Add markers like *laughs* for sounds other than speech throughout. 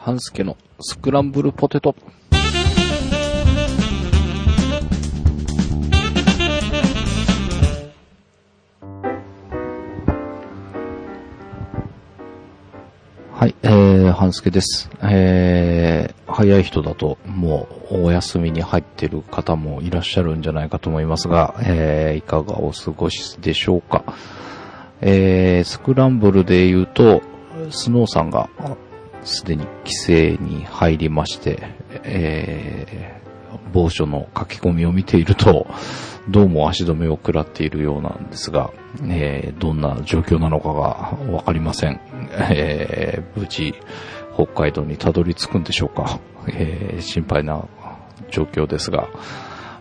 半助のスクランブルポテト。はい、えー、半助です。えー、早い人だともうお休みに入ってる方もいらっしゃるんじゃないかと思いますが、えー、いかがお過ごしでしょうか。えー、スクランブルで言うと、スノーさんがすでに規制に入りまして、えー、某所の書き込みを見ていると、どうも足止めを食らっているようなんですが、えー、どんな状況なのかがわかりません。えー、無事、北海道にたどり着くんでしょうか。えー、心配な状況ですが、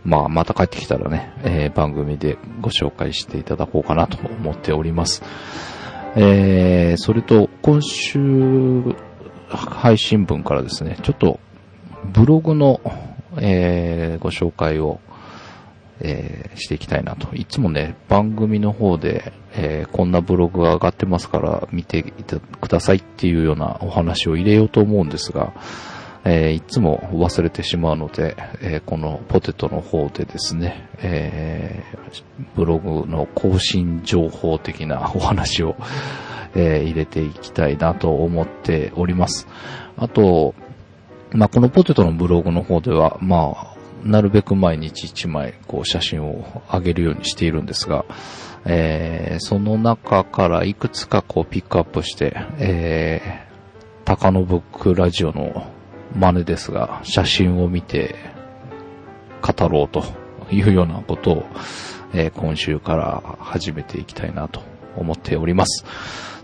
まあ、また帰ってきたらね、えー、番組でご紹介していただこうかなと思っております。えー、それと、今週、配信分からですね、ちょっと、ブログの、えー、ご紹介を、えーしていきたいなと。いつもね、番組の方で、えーこんなブログが上がってますから見てくださいっていうようなお話を入れようと思うんですが、えーいつも忘れてしまうので、えーこのポテトの方でですね、えーブログの更新情報的なお話を、え入れていきたいなと思っております。あと、まあ、このポテトのブログの方では、まあ、なるべく毎日1枚、こう、写真を上げるようにしているんですが、えーその中からいくつかこう、ピックアップして、えー、高野ブックラジオの真似ですが、写真を見て、語ろうというようなことを、えー今週から始めていきたいなと思っております。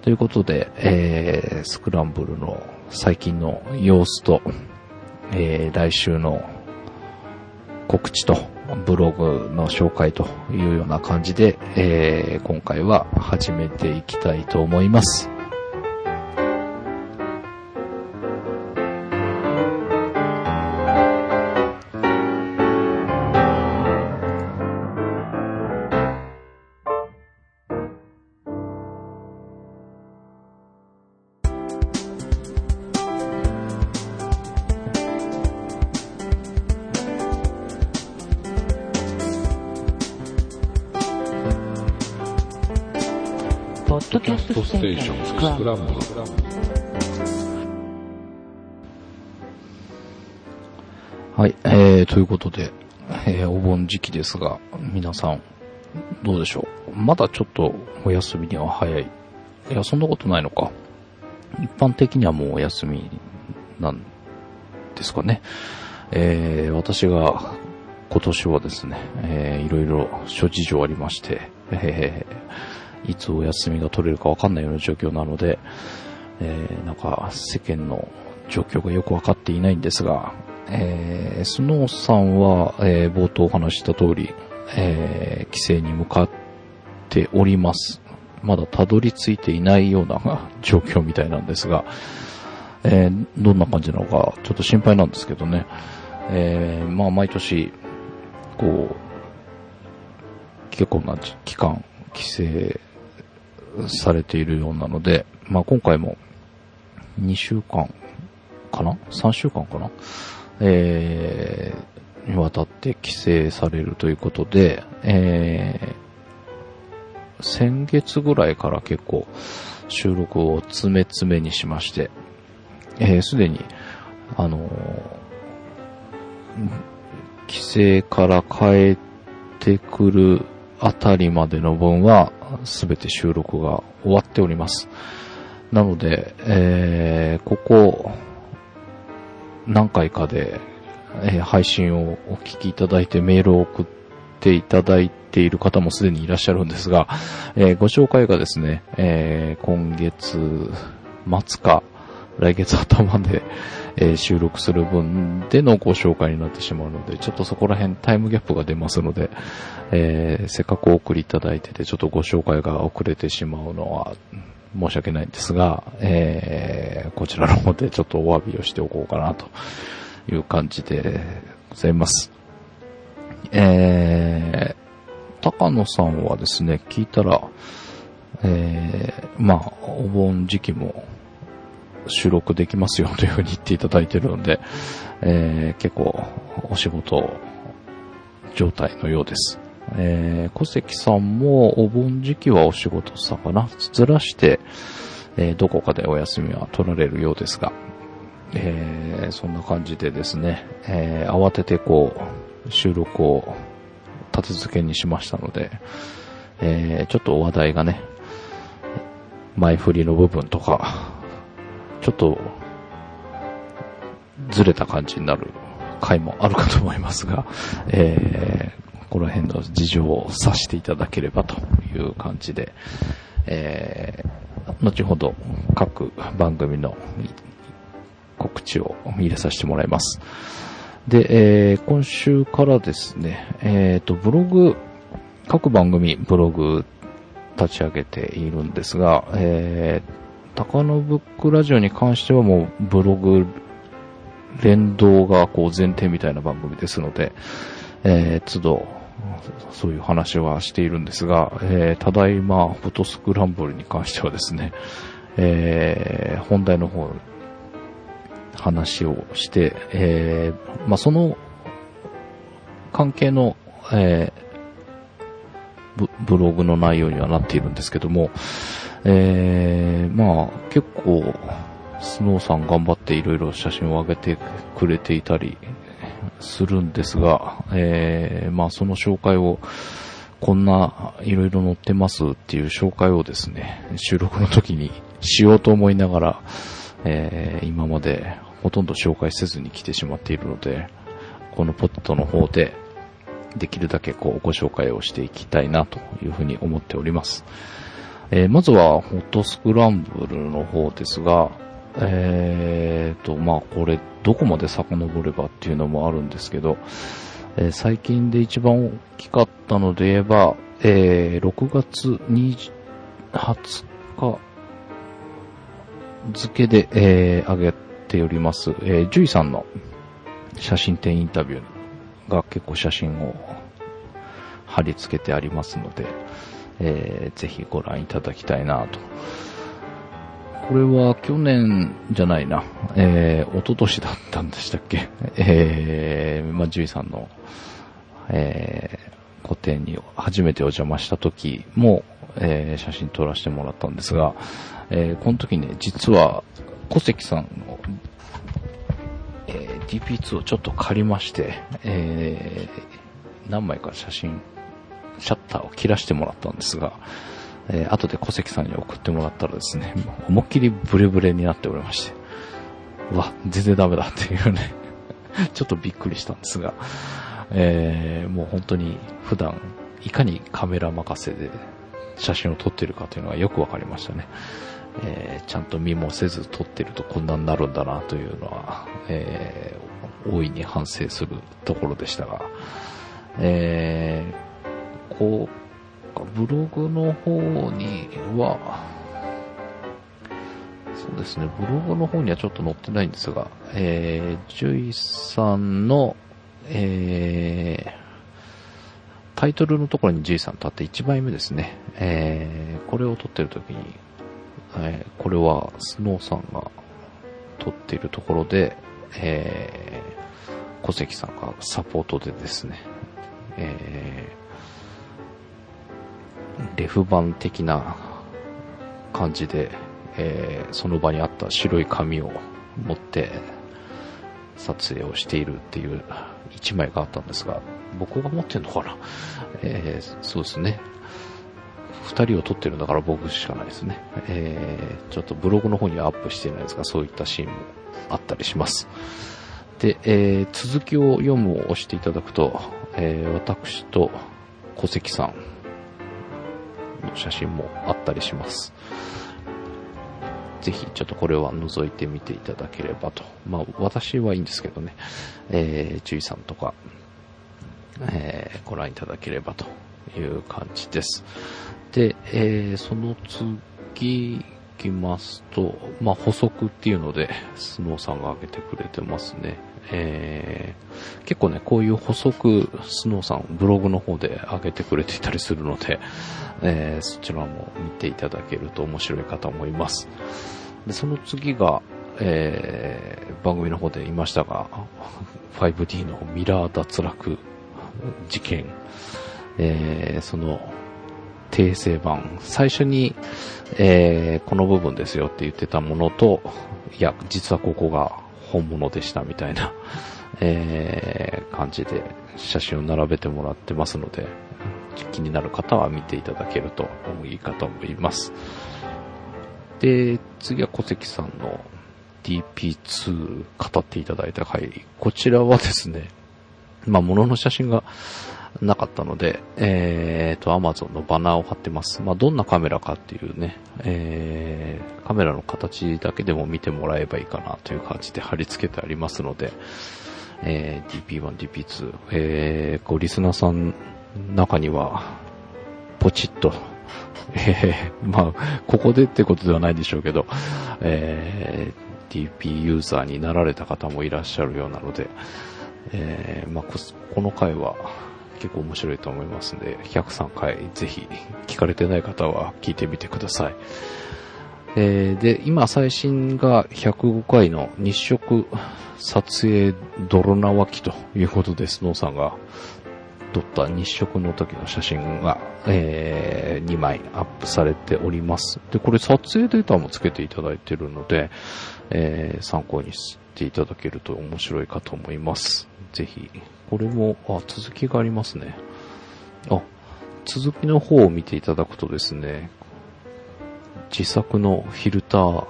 ということで、えースクランブルの最近の様子と、えー来週の告知とブログの紹介というような感じで、えー今回は始めていきたいと思います。トステーションスクランブルはい、えー、ということで、えーお盆時期ですが、皆さん、どうでしょう？まだちょっとお休みには早い。いや、そんなことないのか。一般的にはもうお休みなんですかね。えー、私が今年はですね、えー、いろいろ諸事情ありまして、えー、いつお休みが取れるかわかんないような状況なので、えー、なんか世間の状況がよくわかっていないんですが、えー、スノーさんは、えー冒頭お話した通り、えー、帰省に向かっております。まだたどり着いていないような状況みたいなんですが、えーどんな感じなのかちょっと心配なんですけどね。えーまあ毎年、こう、結構な期間、帰省されているようなので、まあ今回も2週間かな ?3 週間かな？えー、にわたって帰省されるということで、えー、先月ぐらいから結構収録を詰め詰めにしまして、えーすでに、あのー帰省から帰ってくるあたりまでの分は、すべて収録が終わっております。なので、えーここ、何回かで、えー配信をお聞きいただいてメールを送っていただいている方もすでにいらっしゃるんですが、えーご紹介がですね、え今月末か来月頭で、えー収録する分でのご紹介になってしまうので、ちょっとそこら辺タイムギャップが出ますので、えーせっかくお送りいただいてて、ちょっとご紹介が遅れてしまうのは申し訳ないんですが、えーこちらの方でちょっとお詫びをしておこうかなという感じでございます。えー、高野さんはですね、聞いたら、えー、まあ、お盆時期も収録できますよというふうに言っていただいてるので、えー、結構お仕事状態のようです。えー、小関さんもお盆時期はお仕事さかな？ずらして、えー、どこかでお休みは取られるようですが、えー、そんな感じでですね、えー、慌ててこう、収録を立て付けにしましたので、えー、ちょっと話題がね、前振りの部分とか、ちょっと、ずれた感じになる回もあるかと思いますが、えー、この辺の事情を察していただければという感じで、えー、後ほど各番組の告知を入れさせてもらいます。で、えー、今週からですね、えっ、ー、と、ブログ、各番組ブログ立ち上げているんですが、えー、高野ブックラジオに関してはもうブログ連動がこう前提みたいな番組ですので、えー、都度、そういう話はしているんですが、えー、ただいま、フォトスクランブルに関してはですね、えー、本題の方話をして、えー、まあ、その関係の、えー、ブログの内容にはなっているんですけども、えー、まあ、結構、スノーさん頑張っていろいろ写真を上げてくれていたりするんですが、えー、まあその紹介を、こんないろいろ載ってますっていう紹介をですね、収録の時にしようと思いながら、えー、今までほとんど紹介せずに来てしまっているので、このポットの方でできるだけこうご紹介をしていきたいなというふうに思っております。えー、まずはホットスクランブルの方ですが、えーと、まあこれどこまで遡ればっていうのもあるんですけど、えー、最近で一番大きかったので言えば、えー、6月20日付で、えー、上げております、えー、ジュイさんの写真展インタビューが結構写真を貼り付けてありますので、えー、ぜひご覧いただきたいなと。これは去年じゃないな、えー、一昨年だったんでしたっけ？*laughs* えー、まあ、ジュイさんの、えー、個展に初めてお邪魔した時も、えー、写真撮らせてもらったんですが、えー、この時ね、実は小関さんの、えー、DP2 をちょっと借りまして、えー、何枚か写真、シャッターを切らしてもらったんですが、えー、後で小関さんに送ってもらったらですね、*laughs* 思いっきりブレブレになっておりまして、うわ、全然ダメだっていうね *laughs* ちょっとびっくりしたんですが、えー、もう本当に普段、いかにカメラ任せで写真を撮ってるかというのがよくわかりましたね。えー、ちゃんと見もせず撮ってるとこんなになるんだなというのは、えー、大いに反省するところでしたが、えー、こう、ブログの方には、そうですね、ブログの方にはちょっと載ってないんですが、えー、ジュイさんの、えー、タイトルのところにジュイさんとあって1枚目ですね、えー、これを撮ってる時に、えー、これはスノーさんが撮っているところで、えー、小関さんがサポートでですね、えー、レフ板的な感じで、えー、その場にあった白い紙を持って撮影をしているっていう一枚があったんですが、僕が持ってんのかな？えー、そうですね。二人を撮ってるんだから僕しかないですね。えー、ちょっとブログの方にはアップしてないですが、そういったシーンもあったりします。で、えー、続きを読むを押していただくと、えー、私と小関さん写真もあったりします。ぜひちょっとこれは覗いてみていただければと。まあ私はいいんですけどね、えー、注意さんとか、えー、ご覧いただければという感じです。で、えー、その次きますと、まあ、補足っていうので、スノーさんが挙げてくれてますね。えー、結構ね、こういう補足、スノーさん、ブログの方で上げてくれていたりするので、えー、そちらも見ていただけると面白いかと思います。で、その次が、えー、番組の方で言いましたが、5D のミラー脱落事件、えー、その訂正版、最初に、えー、この部分ですよって言ってたものと、いや、実はここが本物でしたみたいな、えー、感じで写真を並べてもらってますので、気になる方は見ていただけるといいかと思います。で、次は小関さんの DP2 語っていただいた回。こちらはですね、まあ、物の写真がなかったので、えーと、Amazon のバナーを貼ってます。まあ、どんなカメラかっていうね、えー、カメラの形だけでも見てもらえばいいかなという感じで貼り付けてありますので、えー、DP1、DP2、えー、こう、リスナーさん中には、ポチッと、えー、まあ、ここでってことではないでしょうけど、えー、DP ユーザーになられた方もいらっしゃるようなので、えー、まあ、この回は結構面白いと思いますので、103回ぜひ聞かれてない方は聞いてみてください。えー、で、今最新が105回の日食撮影泥縄機ということで、スノーさんが撮った日食の時の写真が、えー、2枚アップされております。で、これ撮影データもつけていただいているので、えー、参考にしていただけると面白いかと思います。ぜひ、これも、あ、続きがありますね。あ、続きの方を見ていただくとですね、自作のフィルター、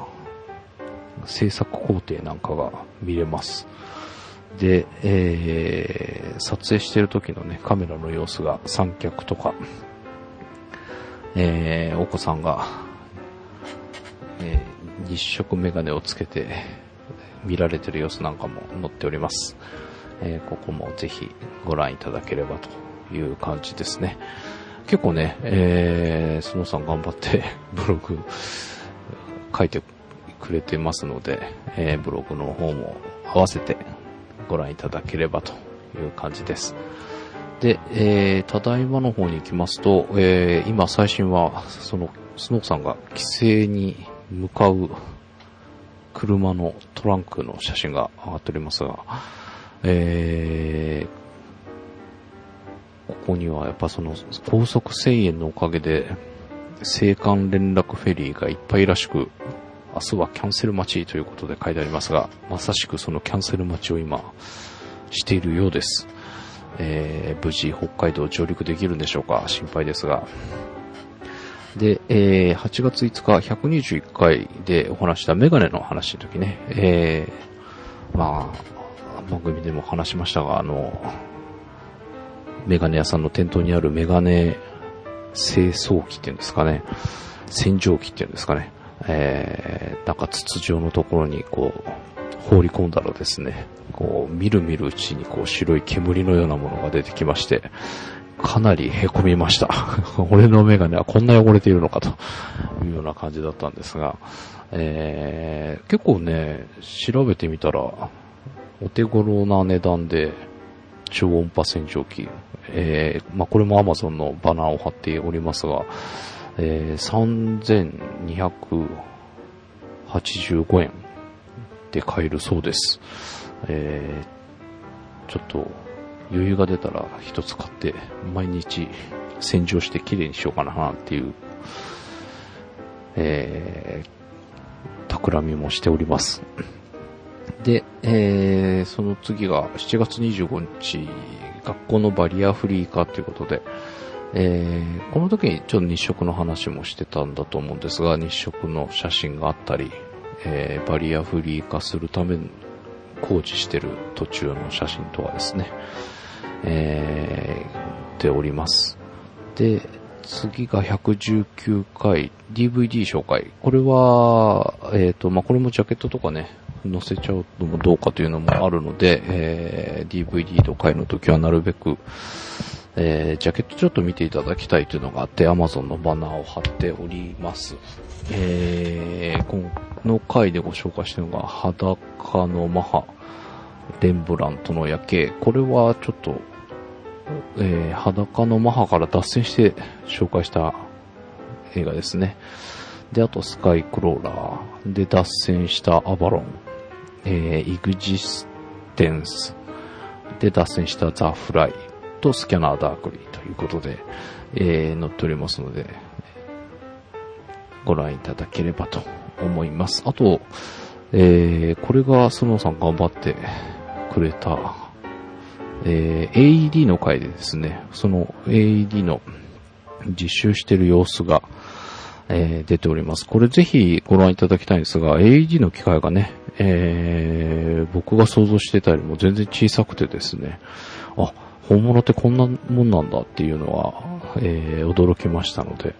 制作工程なんかが見れます。で、えー、撮影してる時のね、カメラの様子が三脚とか、えー、お子さんが、えー、日食メガネをつけて見られてる様子なんかも載っております。えー、ここもぜひご覧いただければという感じですね。結構ね、えー、スノーさん頑張って *laughs* ブログ書いてくれてますので、えー、ブログの方も合わせてご覧いただければという感じです。で、えー、ただいまの方に行きますと、えー、今最新は、その、スノーさんが帰省に向かう車のトランクの写真が上がっておりますが、えー、ここにはやっぱその高速1000円のおかげで、青函連絡フェリーがいっぱいらしく、明日はキャンセル待ちということで書いてありますが、まさしくそのキャンセル待ちを今、しているようです。えー、無事北海道上陸できるんでしょうか？心配ですが。で、えー、8月5日、121回でお話したメガネの話の時ね、えー、まあ、番組でも話しましたが、あの、メガネ屋さんの店頭にあるメガネ清掃機っていうんですかね、洗浄機っていうんですかね、えー、なんか筒状のところにこう、放り込んだらですね、こう、みるみるうちにこう白い煙のようなものが出てきまして、かなり凹みました。*laughs* 俺のメガネはこんな汚れているのかというような感じだったんですが、えー、結構ね、調べてみたら、お手頃な値段で超音波洗浄機、えー、まあ、これも Amazon のバナーを貼っておりますが、えー、3285円で買えるそうです。えー、ちょっと余裕が出たら一つ買って毎日洗浄して綺麗にしようかなっていう、えー、企みもしております。で、えー、その次が7月25日、学校のバリアフリー化ということで、えー、この時にちょっと日食の話もしてたんだと思うんですが、日食の写真があったり、えー、バリアフリー化するために工事してる途中の写真とかですね、えー、ております。で、次が119回 DVD 紹介。これは、えっ、ー、と、まあ、これもジャケットとかね、載せちゃうのもどうかというのもあるので、えー、DVD とかの時はなるべく、えー、ジャケットちょっと見ていただきたいというのがあって、Amazon のバナーを貼っております。えー、この回でご紹介してるのが、裸のマハ、レンブラントの夜景。これはちょっと、えー、裸のマハから脱線して紹介した映画ですね。で、あとスカイクローラー。で、脱線したアバロン。えー、イグジステンス。で、脱線したザ・フライとスキャナー・ダークリーということで、えー、載っておりますので、ご覧いただければと思います。あと、えー、これがスノーさん頑張ってくれた、えー、AED の回でですね、その AED の実習してる様子が、えー、出ております。これぜひご覧いただきたいんですが、AED の機械がね、えー、僕が想像してたよりも全然小さくてですね、あ、本物ってこんなもんなんだっていうのは、えー、驚きましたので、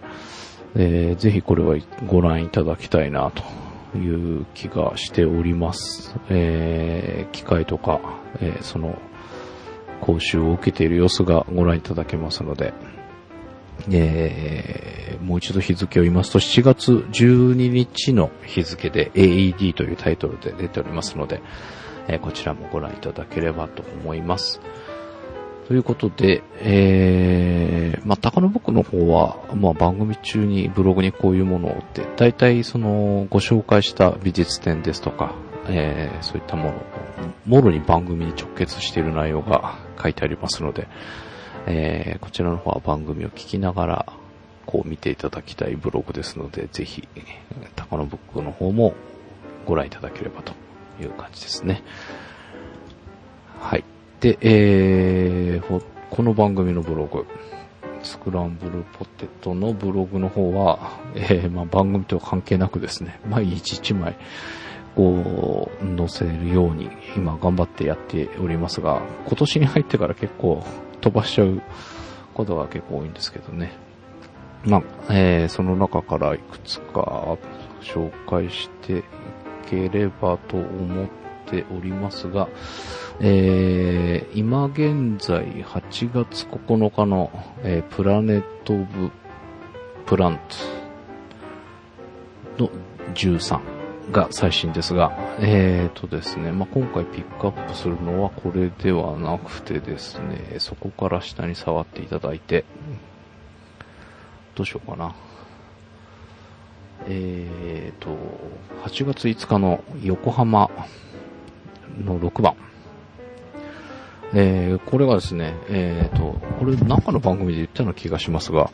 えー、ぜひこれはご覧いただきたいなという気がしております。えー、機械とか、えー、その講習を受けている様子がご覧いただけますので、えー、もう一度日付を言いますと、7月12日の日付で AED というタイトルで出ておりますので、えー、こちらもご覧いただければと思います。ということで、えー、まあ、高野僕の方は、まあ、番組中にブログにこういうものをって、大体その、ご紹介した美術展ですとか、えー、そういったもの、もろに番組に直結している内容が書いてありますので、えー、こちらの方は番組を聞きながら、こう見ていただきたいブログですので、ぜひ、高野ブックの方もご覧いただければという感じですね。はい。で、えー、この番組のブログ、スクランブルポテトのブログの方は、えー、まあ、番組とは関係なくですね、毎日1枚、こう、載せるように、今頑張ってやっておりますが、今年に入ってから結構飛ばしちゃうことが結構多いんですけどね。まあ、えー、その中からいくつか紹介していければと思っておりますが、えー、今現在8月9日の、えー、プラネット・オブ・プラントの13が最新ですが、えーとですね、まあ、今回ピックアップするのはこれではなくてですね、そこから下に触っていただいて、どうしようかな。えーと、8月5日の横浜の6番。えー、これがですね、えーと、これなんかの番組で言ったような気がしますが、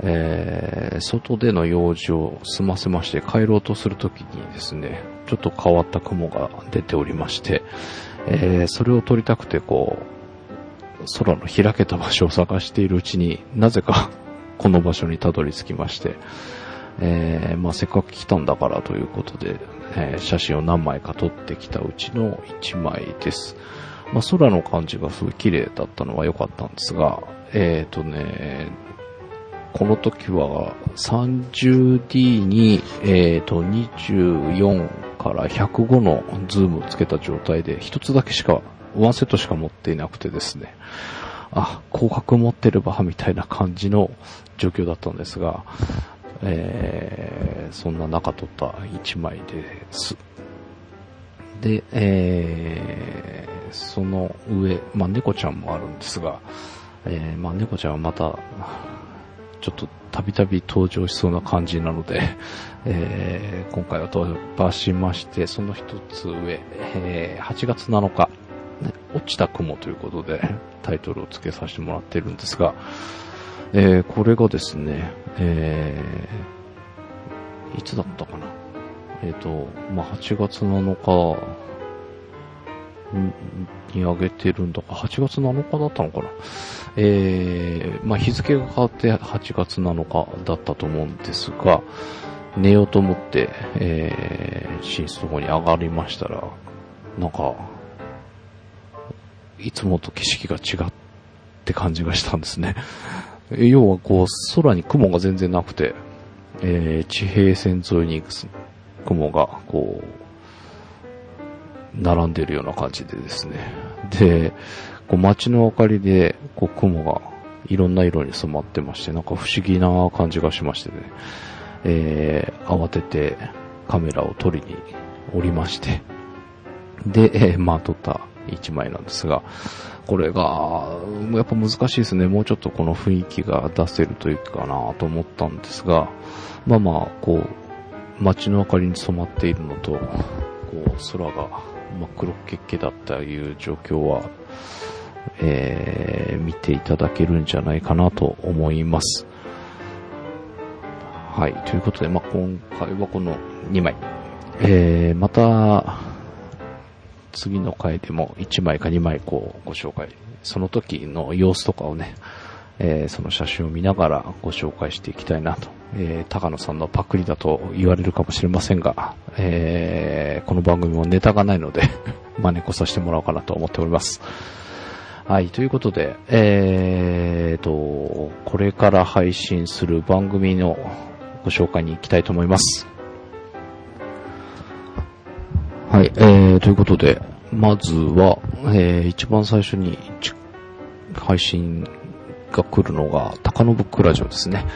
えー、外での用事を済ませまして帰ろうとするときにですね、ちょっと変わった雲が出ておりまして、えー、それを撮りたくてこう、空の開けた場所を探しているうちになぜか *laughs* この場所にたどり着きまして、えー、まあ、せっかく来たんだからということで、えー、写真を何枚か撮ってきたうちの1枚です。まあ、空の感じがすごい綺麗だったのは良かったんですが、えっ、ー、とね、この時は 30D に、え、ー、と24から105のズームをつけた状態で一つだけしか、ワンセットしか持っていなくてですね、あ、広角持ってればみたいな感じの状況だったんですが、えー、そんな中撮った1枚です。で、えー、その上、まあ、猫ちゃんもあるんですが、えー、まあ、猫ちゃんはまた、ちょっとたびたび登場しそうな感じなので、*laughs* えー、今回は飛ばしまして、その一つ上、えー、8月7日、ね、落ちた雲ということでタイトルを付けさせてもらってるんですが、えー、これがですね、えー、いつだったかな。えっ、ー、と、まあ、8月7日に上げてるんだか、8月7日だったのかな。えー、まあ、日付が変わって8月7日だったと思うんですが、寝ようと思って、えー、寝室の方に上がりましたら、なんか、いつもと景色が違って感じがしたんですね。要はこう、空に雲が全然なくて、えー、地平線沿いに雲がこう、並んでるような感じでですね。で、こう街の明かりで、こう雲がいろんな色に染まってまして、なんか不思議な感じがしましてね、えー、慌ててカメラを撮りにおりまして、で、えー、まあ撮った一枚なんですが、これが、やっぱ難しいですね。もうちょっとこの雰囲気が出せるというかなと思ったんですが、まあまあ、こう、街の明かりに染まっているのと、こう、空が真っ黒けっけだったいう状況は、えー、見ていただけるんじゃないかなと思います。はい。ということで、まあ、今回はこの2枚。えー、また、次の回でも1枚か2枚こうご紹介。その時の様子とかをね、えーその写真を見ながらご紹介していきたいなと。えー高野さんのパクリだと言われるかもしれませんが、えーこの番組もネタがないので、*laughs* 真似こさせてもらおうかなと思っております。はい、ということで、えーと、これから配信する番組のご紹介に行きたいと思います。はい、えー、ということで、まずは、えー、一番最初に配信が来るのが、高野ブックラジオですね。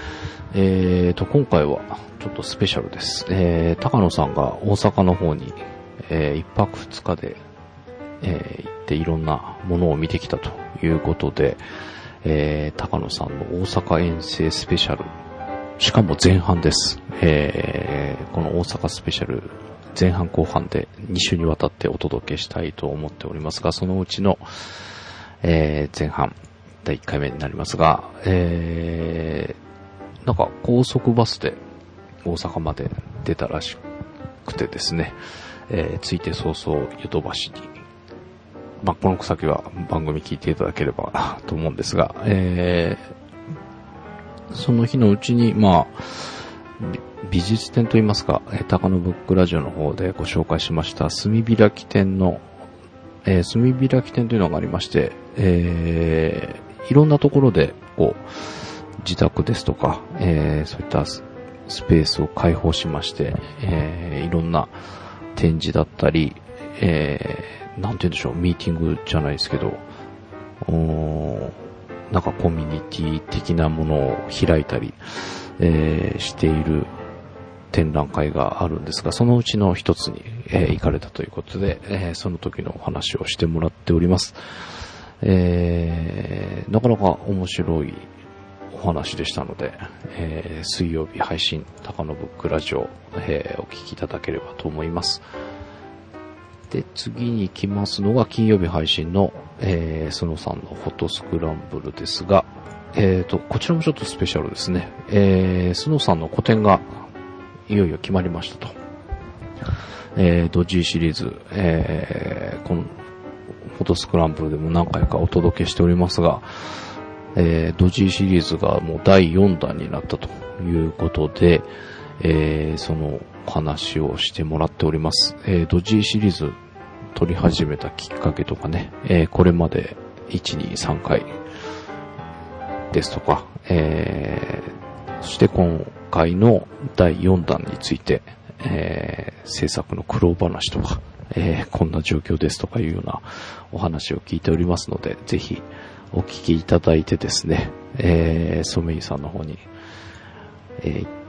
えーと、今回はちょっとスペシャルです。えー、高野さんが大阪の方に、えー、一泊二日で、えー行っていろんなものを見てきたということで、えー、高野さんの大阪遠征スペシャル、しかも前半です。えー、この大阪スペシャル、前半後半で2週にわたってお届けしたいと思っておりますが、そのうちの、えー、前半、第1回目になりますが、えー、なんか高速バスで大阪まで出たらしくてですね、えー、ついて早々、ヨドバシに、まあ、この先は番組聞いていただければと思うんですが、えー、その日のうちに、まあ、美術展といいますか、えー高野ブックラジオの方でご紹介しました炭開き展の、えー炭開き展というのがありまして、えーいろんなところで、こう、自宅ですとか、えーそういったスペースを開放しまして、えーいろんな展示だったり、えーなんて言うんでしょう、ミーティングじゃないですけど、なんかコミュニティ的なものを開いたり、えーしている展覧会があるんですが、そのうちの一つに、えー行かれたということで、えーその時のお話をしてもらっております。えーなかなか面白いお話でしたので、えー水曜日配信、高野ブックラジオ、えーお聞きいただければと思います。で、次に行きますのが金曜日配信の、えー、スノさんのフォトスクランブルですが、えーと、こちらもちょっとスペシャルですね。えー、スノーさんの個展がいよいよ決まりましたと。えー、ドジシリーズ、えー、このフォトスクランブルでも何回かお届けしておりますが、えー、ドジーシリーズがもう第4弾になったということで、えー、その話をしてもらっております。えー、ドジーシリーズ撮り始めたきっかけとかね、えー、これまで1、2、3回ですとか、えー、そして今回の第4弾について、えー、制作の苦労話とか、えー、こんな状況ですとかいうようなお話を聞いておりますので、ぜひお聞きいただいてですね、えー、ソメイさんの方に、えー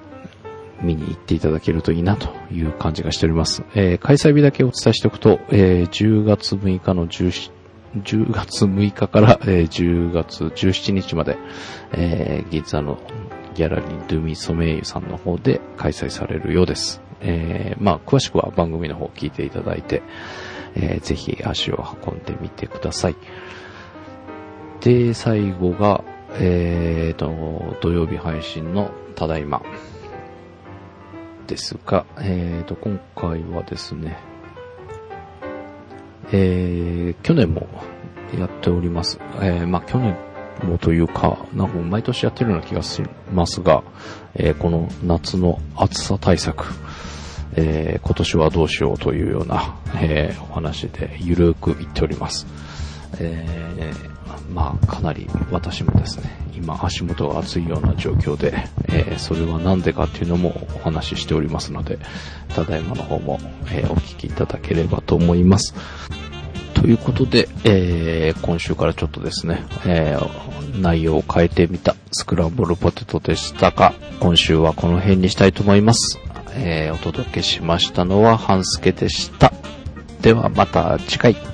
見に行っていただけるといいなという感じがしております。えー開催日だけお伝えしておくと、えー10月6日の17 10月6日から、えー10月17日まで、えー銀座のギャラリードゥミソメイユさんの方で開催されるようです。えーまあ、詳しくは番組の方を聞いていただいて、えーぜひ足を運んでみてください。で、最後が、えーと、土曜日配信のただいまですが、えーと、今回はですね、えー、去年もやっております。えー、まあ去年もというか、なんか毎年やってるような気がしますが、えーこの夏の暑さ対策、えー今年はどうしようというような、えーお話でゆるく言っております。えーまあかなり私もですね、今足元が熱いような状況で、えそれはなんでかっていうのもお話ししておりますので、ただいまの方も、えお聞きいただければと思います。ということで、えー今週からちょっとですね、えー内容を変えてみたスクランブルポテトでしたが、今週はこの辺にしたいと思います。えーお届けしましたのは、半助でした。ではまた次回。